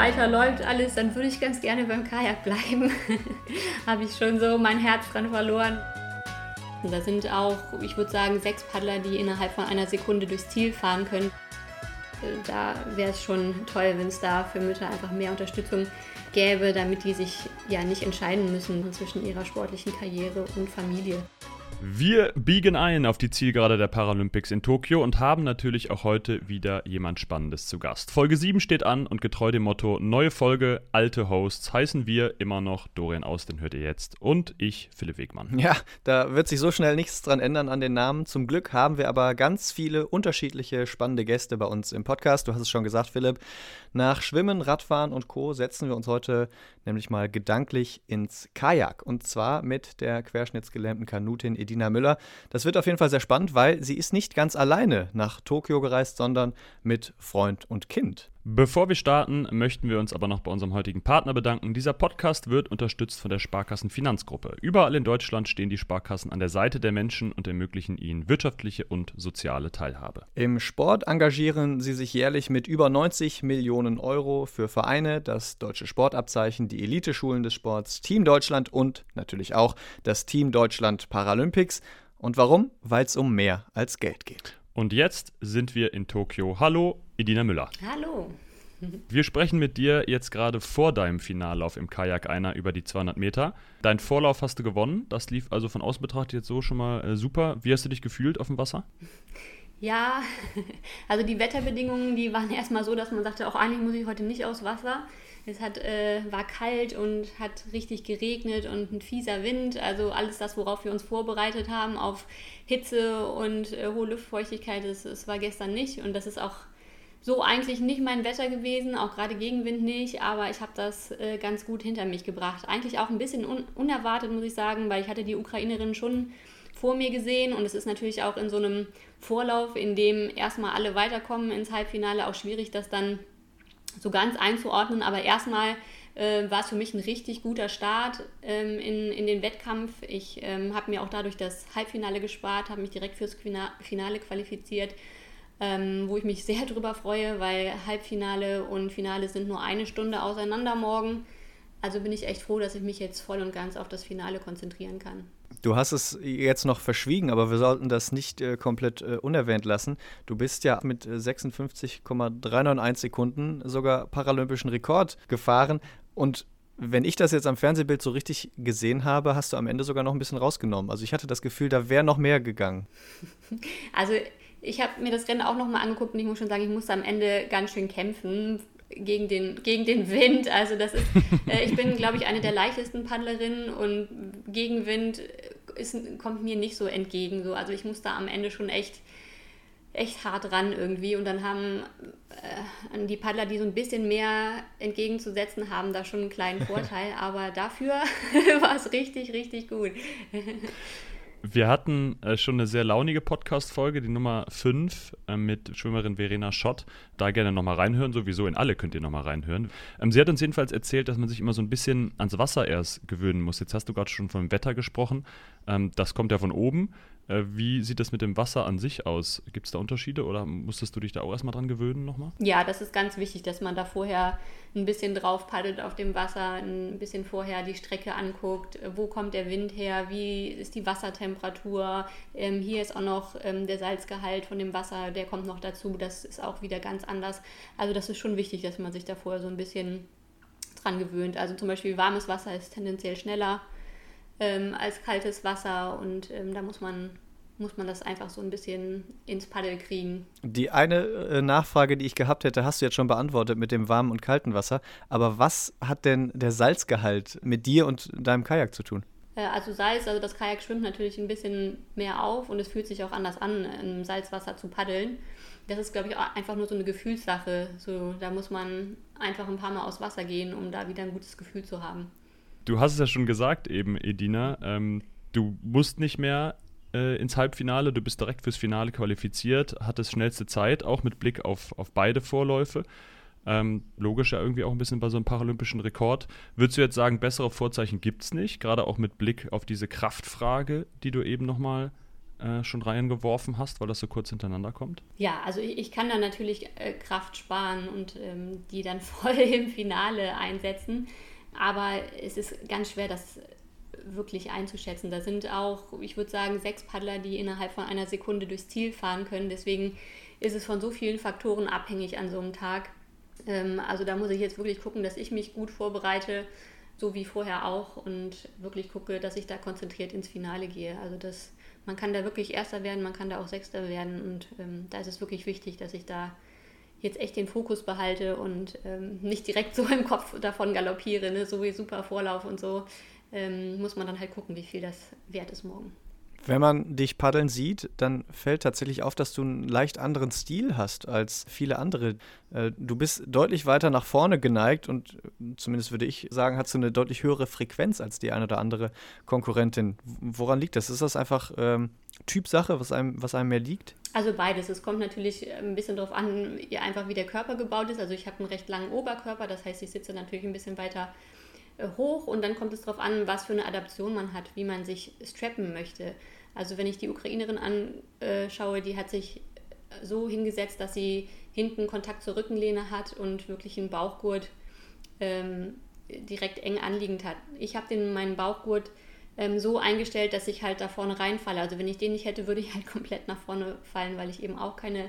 weiterläuft alles, dann würde ich ganz gerne beim Kajak bleiben. Habe ich schon so mein Herz dran verloren. Da sind auch, ich würde sagen, sechs Paddler, die innerhalb von einer Sekunde durchs Ziel fahren können. Da wäre es schon toll, wenn es da für Mütter einfach mehr Unterstützung gäbe, damit die sich ja nicht entscheiden müssen zwischen ihrer sportlichen Karriere und Familie. Wir biegen ein auf die Zielgerade der Paralympics in Tokio und haben natürlich auch heute wieder jemand Spannendes zu Gast. Folge 7 steht an und getreu dem Motto neue Folge, alte Hosts heißen wir immer noch Dorian Aus, den hört ihr jetzt und ich, Philipp Wegmann. Ja, da wird sich so schnell nichts dran ändern an den Namen. Zum Glück haben wir aber ganz viele unterschiedliche spannende Gäste bei uns im Podcast. Du hast es schon gesagt, Philipp. Nach Schwimmen, Radfahren und Co. setzen wir uns heute nämlich mal gedanklich ins Kajak. Und zwar mit der querschnittsgelähmten Kanutin Edina Müller. Das wird auf jeden Fall sehr spannend, weil sie ist nicht ganz alleine nach Tokio gereist, sondern mit Freund und Kind. Bevor wir starten, möchten wir uns aber noch bei unserem heutigen Partner bedanken. Dieser Podcast wird unterstützt von der Sparkassen Finanzgruppe. Überall in Deutschland stehen die Sparkassen an der Seite der Menschen und ermöglichen ihnen wirtschaftliche und soziale Teilhabe. Im Sport engagieren sie sich jährlich mit über 90 Millionen Euro für Vereine, das deutsche Sportabzeichen, die Eliteschulen des Sports, Team Deutschland und natürlich auch das Team Deutschland Paralympics. Und warum? Weil es um mehr als Geld geht. Und jetzt sind wir in Tokio. Hallo, Edina Müller. Hallo. Wir sprechen mit dir jetzt gerade vor deinem Finallauf im Kajak einer über die 200 Meter. Dein Vorlauf hast du gewonnen. Das lief also von außen betrachtet jetzt so schon mal äh, super. Wie hast du dich gefühlt auf dem Wasser? Ja, also die Wetterbedingungen, die waren erstmal so, dass man sagte, auch eigentlich muss ich heute nicht aufs Wasser. Es hat, äh, war kalt und hat richtig geregnet und ein fieser Wind. Also alles das, worauf wir uns vorbereitet haben auf Hitze und äh, hohe Luftfeuchtigkeit, das, das war gestern nicht. Und das ist auch so eigentlich nicht mein Wetter gewesen, auch gerade Gegenwind nicht, aber ich habe das äh, ganz gut hinter mich gebracht. Eigentlich auch ein bisschen un unerwartet, muss ich sagen, weil ich hatte die Ukrainerin schon vor mir gesehen und es ist natürlich auch in so einem Vorlauf, in dem erstmal alle weiterkommen ins Halbfinale, auch schwierig, das dann so ganz einzuordnen, aber erstmal äh, war es für mich ein richtig guter Start ähm, in, in den Wettkampf. Ich ähm, habe mir auch dadurch das Halbfinale gespart, habe mich direkt fürs Finale qualifiziert ähm, wo ich mich sehr drüber freue, weil Halbfinale und Finale sind nur eine Stunde auseinander morgen. Also bin ich echt froh, dass ich mich jetzt voll und ganz auf das Finale konzentrieren kann. Du hast es jetzt noch verschwiegen, aber wir sollten das nicht äh, komplett äh, unerwähnt lassen. Du bist ja mit 56,391 Sekunden sogar paralympischen Rekord gefahren und wenn ich das jetzt am Fernsehbild so richtig gesehen habe, hast du am Ende sogar noch ein bisschen rausgenommen. Also ich hatte das Gefühl, da wäre noch mehr gegangen. Also ich habe mir das Rennen auch nochmal angeguckt und ich muss schon sagen, ich musste am Ende ganz schön kämpfen gegen den, gegen den Wind. Also das ist, äh, ich bin, glaube ich, eine der leichtesten Paddlerinnen und Gegenwind ist, kommt mir nicht so entgegen. So. Also ich musste am Ende schon echt, echt hart ran irgendwie. Und dann haben äh, die Paddler, die so ein bisschen mehr entgegenzusetzen haben, da schon einen kleinen Vorteil. Aber dafür war es richtig, richtig gut. Wir hatten äh, schon eine sehr launige Podcast-Folge, die Nummer 5 äh, mit Schwimmerin Verena Schott. Da gerne nochmal reinhören, sowieso in alle könnt ihr nochmal reinhören. Ähm, sie hat uns jedenfalls erzählt, dass man sich immer so ein bisschen ans Wasser erst gewöhnen muss. Jetzt hast du gerade schon vom Wetter gesprochen. Ähm, das kommt ja von oben. Äh, wie sieht das mit dem Wasser an sich aus? Gibt es da Unterschiede oder musstest du dich da auch erstmal dran gewöhnen nochmal? Ja, das ist ganz wichtig, dass man da vorher ein bisschen drauf paddelt auf dem Wasser, ein bisschen vorher die Strecke anguckt, wo kommt der Wind her, wie ist die Wassertemperatur. Ähm, hier ist auch noch ähm, der Salzgehalt von dem Wasser, der kommt noch dazu. Das ist auch wieder ganz anders. Also das ist schon wichtig, dass man sich da vorher so ein bisschen dran gewöhnt. Also zum Beispiel warmes Wasser ist tendenziell schneller ähm, als kaltes Wasser und ähm, da muss man muss man das einfach so ein bisschen ins Paddel kriegen. Die eine äh, Nachfrage, die ich gehabt hätte, hast du jetzt schon beantwortet mit dem warmen und kalten Wasser. Aber was hat denn der Salzgehalt mit dir und deinem Kajak zu tun? Äh, also Salz, also das Kajak schwimmt natürlich ein bisschen mehr auf und es fühlt sich auch anders an, im Salzwasser zu paddeln. Das ist, glaube ich, einfach nur so eine Gefühlssache. So, da muss man einfach ein paar Mal aus Wasser gehen, um da wieder ein gutes Gefühl zu haben. Du hast es ja schon gesagt eben, Edina. Ähm, du musst nicht mehr äh, ins Halbfinale. Du bist direkt fürs Finale qualifiziert, hattest schnellste Zeit, auch mit Blick auf, auf beide Vorläufe. Ähm, logisch ja irgendwie auch ein bisschen bei so einem paralympischen Rekord. Würdest du jetzt sagen, bessere Vorzeichen gibt es nicht, gerade auch mit Blick auf diese Kraftfrage, die du eben nochmal äh, schon reingeworfen hast, weil das so kurz hintereinander kommt? Ja, also ich, ich kann da natürlich äh, Kraft sparen und ähm, die dann voll im Finale einsetzen. Aber es ist ganz schwer, das wirklich einzuschätzen. Da sind auch, ich würde sagen, sechs Paddler, die innerhalb von einer Sekunde durchs Ziel fahren können. Deswegen ist es von so vielen Faktoren abhängig an so einem Tag. Ähm, also da muss ich jetzt wirklich gucken, dass ich mich gut vorbereite, so wie vorher auch, und wirklich gucke, dass ich da konzentriert ins Finale gehe. Also das, man kann da wirklich Erster werden, man kann da auch Sechster werden und ähm, da ist es wirklich wichtig, dass ich da jetzt echt den Fokus behalte und ähm, nicht direkt so im Kopf davon galoppiere, ne? so wie super Vorlauf und so, ähm, muss man dann halt gucken, wie viel das wert ist morgen. Wenn man dich paddeln sieht, dann fällt tatsächlich auf, dass du einen leicht anderen Stil hast als viele andere. Äh, du bist deutlich weiter nach vorne geneigt und äh, zumindest würde ich sagen, hast du eine deutlich höhere Frequenz als die eine oder andere Konkurrentin. Woran liegt das? Ist das einfach ähm, Typsache, was einem, was einem mehr liegt? Also beides. Es kommt natürlich ein bisschen darauf an, einfach wie der Körper gebaut ist. Also ich habe einen recht langen Oberkörper, das heißt, ich sitze natürlich ein bisschen weiter äh, hoch und dann kommt es darauf an, was für eine Adaption man hat, wie man sich strappen möchte. Also wenn ich die Ukrainerin anschaue, die hat sich so hingesetzt, dass sie hinten Kontakt zur Rückenlehne hat und wirklich einen Bauchgurt ähm, direkt eng anliegend hat. Ich habe den meinen Bauchgurt ähm, so eingestellt, dass ich halt da vorne reinfalle. Also wenn ich den nicht hätte, würde ich halt komplett nach vorne fallen, weil ich eben auch keine